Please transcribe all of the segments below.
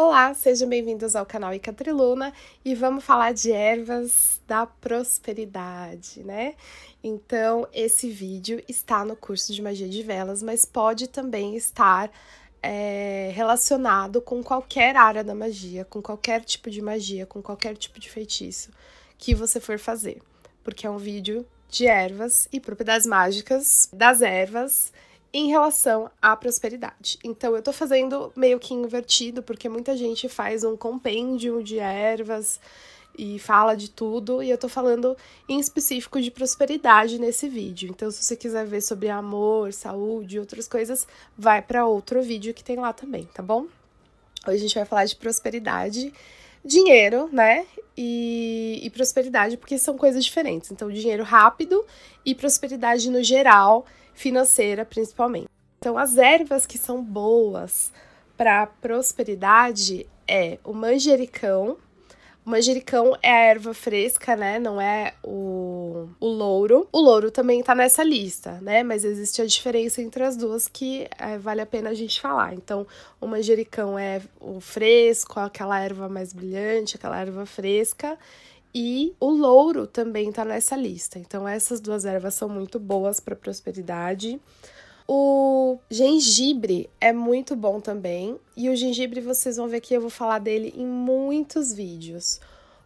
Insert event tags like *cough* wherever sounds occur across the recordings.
Olá, sejam bem-vindos ao canal Icatriluna e vamos falar de ervas da prosperidade, né? Então, esse vídeo está no curso de magia de velas, mas pode também estar é, relacionado com qualquer área da magia, com qualquer tipo de magia, com qualquer tipo de feitiço que você for fazer, porque é um vídeo de ervas e propriedades mágicas das ervas em relação à prosperidade. Então eu tô fazendo meio que invertido, porque muita gente faz um compêndio de ervas e fala de tudo, e eu tô falando em específico de prosperidade nesse vídeo. Então se você quiser ver sobre amor, saúde e outras coisas, vai para outro vídeo que tem lá também, tá bom? Hoje a gente vai falar de prosperidade, dinheiro, né? E, e prosperidade, porque são coisas diferentes. Então, dinheiro rápido e prosperidade no geral financeira principalmente. Então, as ervas que são boas para prosperidade é o manjericão. O manjericão é a erva fresca, né? Não é o, o louro. O louro também tá nessa lista, né? Mas existe a diferença entre as duas que é, vale a pena a gente falar. Então, o manjericão é o fresco, aquela erva mais brilhante, aquela erva fresca. E o louro também está nessa lista. Então, essas duas ervas são muito boas para prosperidade. O gengibre é muito bom também. E o gengibre, vocês vão ver que eu vou falar dele em muitos vídeos.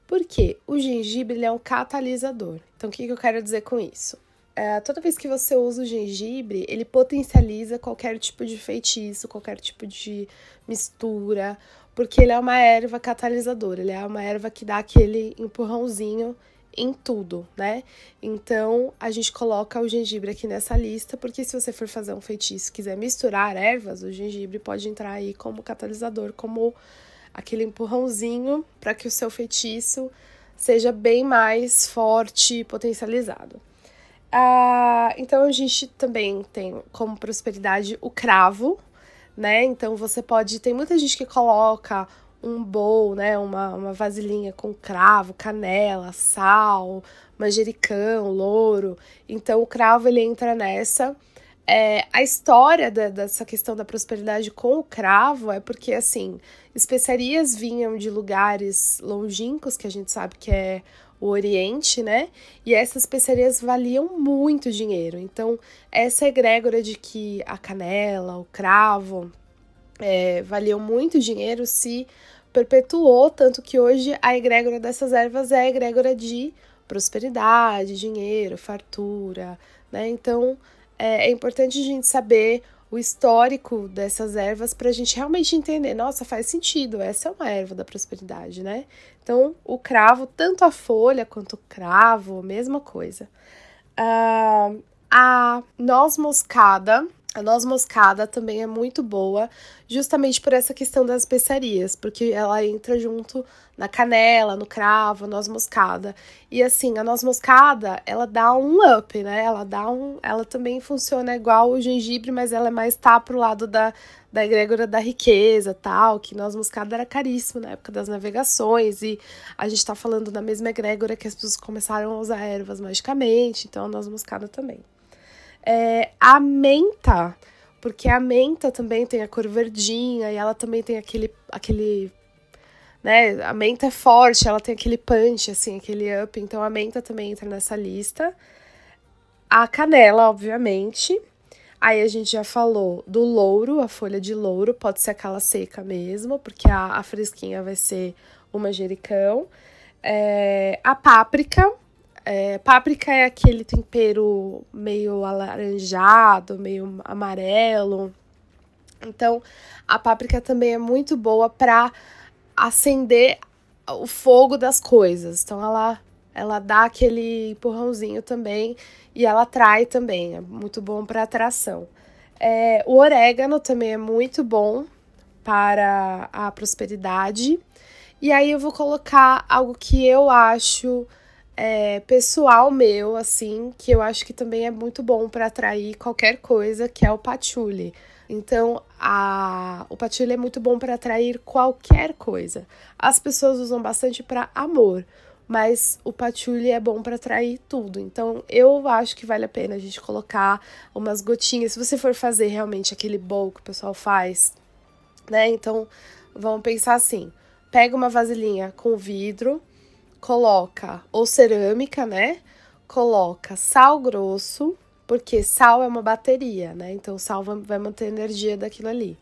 Porque o gengibre é um catalisador. Então, o que, que eu quero dizer com isso? É, toda vez que você usa o gengibre, ele potencializa qualquer tipo de feitiço, qualquer tipo de mistura porque ele é uma erva catalisadora, ele é uma erva que dá aquele empurrãozinho em tudo, né? Então a gente coloca o gengibre aqui nessa lista, porque se você for fazer um feitiço quiser misturar ervas, o gengibre pode entrar aí como catalisador, como aquele empurrãozinho para que o seu feitiço seja bem mais forte e potencializado. Ah, então a gente também tem como prosperidade o cravo, né? Então você pode. Tem muita gente que coloca um bowl, né? Uma, uma vasilhinha com cravo, canela, sal, manjericão, louro. Então o cravo ele entra nessa. É, a história da, dessa questão da prosperidade com o cravo é porque, assim, especiarias vinham de lugares longínquos, que a gente sabe que é o Oriente, né? E essas especiarias valiam muito dinheiro. Então, essa egrégora de que a canela, o cravo, é, valiam muito dinheiro se perpetuou, tanto que hoje a egrégora dessas ervas é a egrégora de prosperidade, dinheiro, fartura, né? Então, é, é importante a gente saber o histórico dessas ervas para a gente realmente entender, nossa, faz sentido, essa é uma erva da prosperidade, né? Então, o cravo, tanto a folha quanto o cravo, mesma coisa. Uh, a noz moscada a noz moscada também é muito boa, justamente por essa questão das especiarias, porque ela entra junto na canela, no cravo, noz moscada. E assim, a noz moscada, ela dá um up, né? Ela dá um, ela também funciona igual o gengibre, mas ela é mais tá pro lado da da egrégora da riqueza, tal, que noz moscada era caríssimo na época das navegações e a gente tá falando da mesma egrégora que as pessoas começaram a usar ervas magicamente, então a noz moscada também. É, a menta, porque a menta também tem a cor verdinha e ela também tem aquele, aquele né? A menta é forte, ela tem aquele punch, assim, aquele up. Então a menta também entra nessa lista. A canela, obviamente. Aí a gente já falou do louro, a folha de louro, pode ser aquela seca mesmo, porque a, a fresquinha vai ser o manjericão. É, a páprica, é, páprica é aquele tempero meio alaranjado, meio amarelo. Então, a páprica também é muito boa para acender o fogo das coisas. Então, ela ela dá aquele empurrãozinho também e ela atrai também, é muito bom para atração. É, o orégano também é muito bom para a prosperidade. E aí eu vou colocar algo que eu acho é, pessoal meu, assim, que eu acho que também é muito bom para atrair qualquer coisa, que é o patchouli. Então, a, o patchouli é muito bom para atrair qualquer coisa. As pessoas usam bastante para amor, mas o patchouli é bom para atrair tudo. Então, eu acho que vale a pena a gente colocar umas gotinhas. Se você for fazer realmente aquele bowl que o pessoal faz, né? Então, vamos pensar assim: pega uma vasilhinha com vidro, coloca, ou cerâmica, né? Coloca sal grosso, porque sal é uma bateria, né? Então, sal vai manter a energia daquilo ali.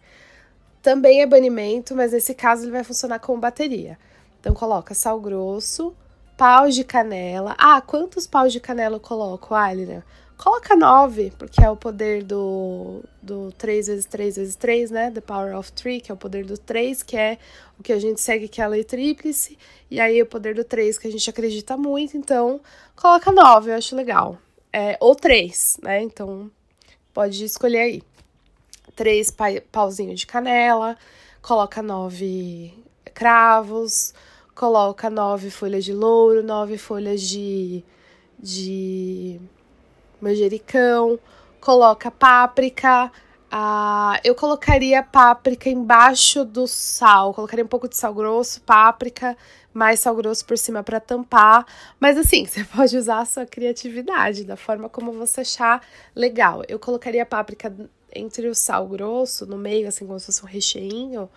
Também é banimento, mas nesse caso ele vai funcionar como bateria. Então, coloca sal grosso, paus de canela. Ah, quantos paus de canela eu coloco, Alina? Coloca 9, porque é o poder do, do 3 vezes 3 vezes 3, né? The Power of 3, que é o poder do 3, que é o que a gente segue, que é a lei tríplice. E aí o poder do 3, que a gente acredita muito. Então, coloca 9, eu acho legal. É, ou 3, né? Então, pode escolher aí. 3 pa pauzinhos de canela, coloca 9 cravos, coloca 9 folhas de louro, 9 folhas de... de manjericão, coloca páprica. Ah, eu colocaria páprica embaixo do sal, colocaria um pouco de sal grosso, páprica, mais sal grosso por cima para tampar. Mas assim, *laughs* você pode usar a sua criatividade, da forma como você achar legal. Eu colocaria páprica entre o sal grosso, no meio, assim, como se fosse um recheinho,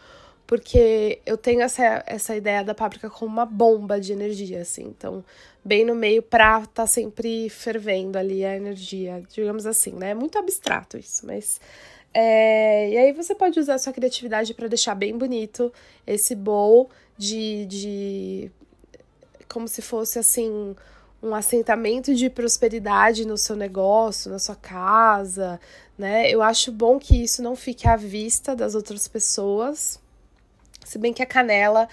porque eu tenho essa, essa ideia da páprica como uma bomba de energia, assim. Então, bem no meio pra tá sempre fervendo ali a energia, digamos assim, né? É muito abstrato isso, mas. É, e aí você pode usar a sua criatividade para deixar bem bonito esse bowl de, de. como se fosse assim. Um assentamento de prosperidade no seu negócio, na sua casa, né? Eu acho bom que isso não fique à vista das outras pessoas, se bem que a canela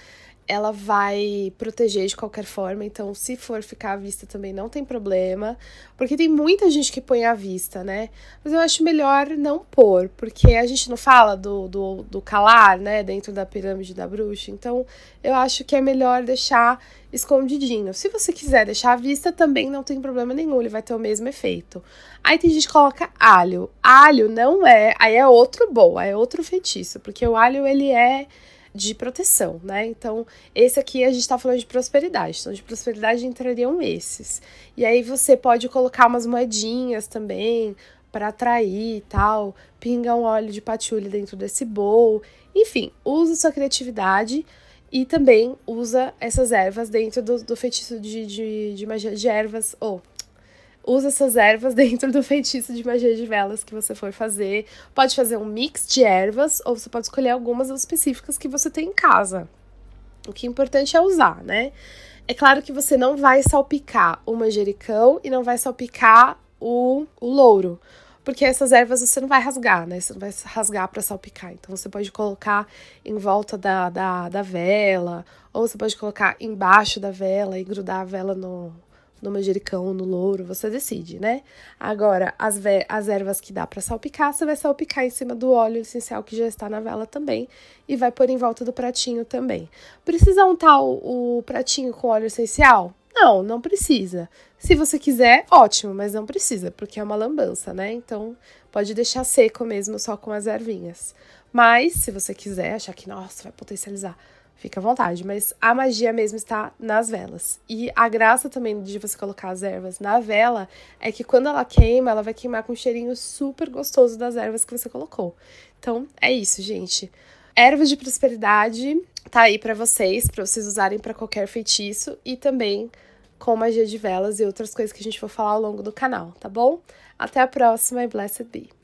ela vai proteger de qualquer forma, então se for ficar à vista também não tem problema, porque tem muita gente que põe à vista, né? Mas eu acho melhor não pôr, porque a gente não fala do, do, do calar, né, dentro da pirâmide da bruxa, então eu acho que é melhor deixar escondidinho. Se você quiser deixar à vista, também não tem problema nenhum, ele vai ter o mesmo efeito. Aí tem gente que coloca alho. Alho não é, aí é outro bom, é outro feitiço, porque o alho ele é de proteção, né? Então, esse aqui a gente tá falando de prosperidade. Então, de prosperidade entrariam esses. E aí você pode colocar umas moedinhas também para atrair e tal, pinga um óleo de patchouli dentro desse bowl. Enfim, usa sua criatividade e também usa essas ervas dentro do, do feitiço de, de, de magia de ervas, ou usa essas ervas *laughs* dentro do feitiço de magia de velas que você for fazer. Pode fazer um mix de ervas ou você pode escolher algumas específicas que você tem em casa. O que é importante é usar, né? É claro que você não vai salpicar o manjericão e não vai salpicar o, o louro, porque essas ervas você não vai rasgar, né? Você não vai rasgar para salpicar. Então você pode colocar em volta da, da, da vela, ou você pode colocar embaixo da vela e grudar a vela no, no manjericão, no louro, você decide, né? Agora, as, as ervas que dá para salpicar, você vai salpicar em cima do óleo essencial que já está na vela também e vai pôr em volta do pratinho também. Precisa untar o, o pratinho com óleo essencial? Não, não precisa. Se você quiser, ótimo, mas não precisa, porque é uma lambança, né? Então, pode deixar seco mesmo só com as ervinhas. Mas, se você quiser, achar que, nossa, vai potencializar, fica à vontade, mas a magia mesmo está nas velas. E a graça também de você colocar as ervas na vela é que quando ela queima, ela vai queimar com um cheirinho super gostoso das ervas que você colocou. Então, é isso, gente. Ervas de prosperidade tá aí para vocês, para vocês usarem para qualquer feitiço e também com magia de velas e outras coisas que a gente vai falar ao longo do canal, tá bom? Até a próxima e blessed be.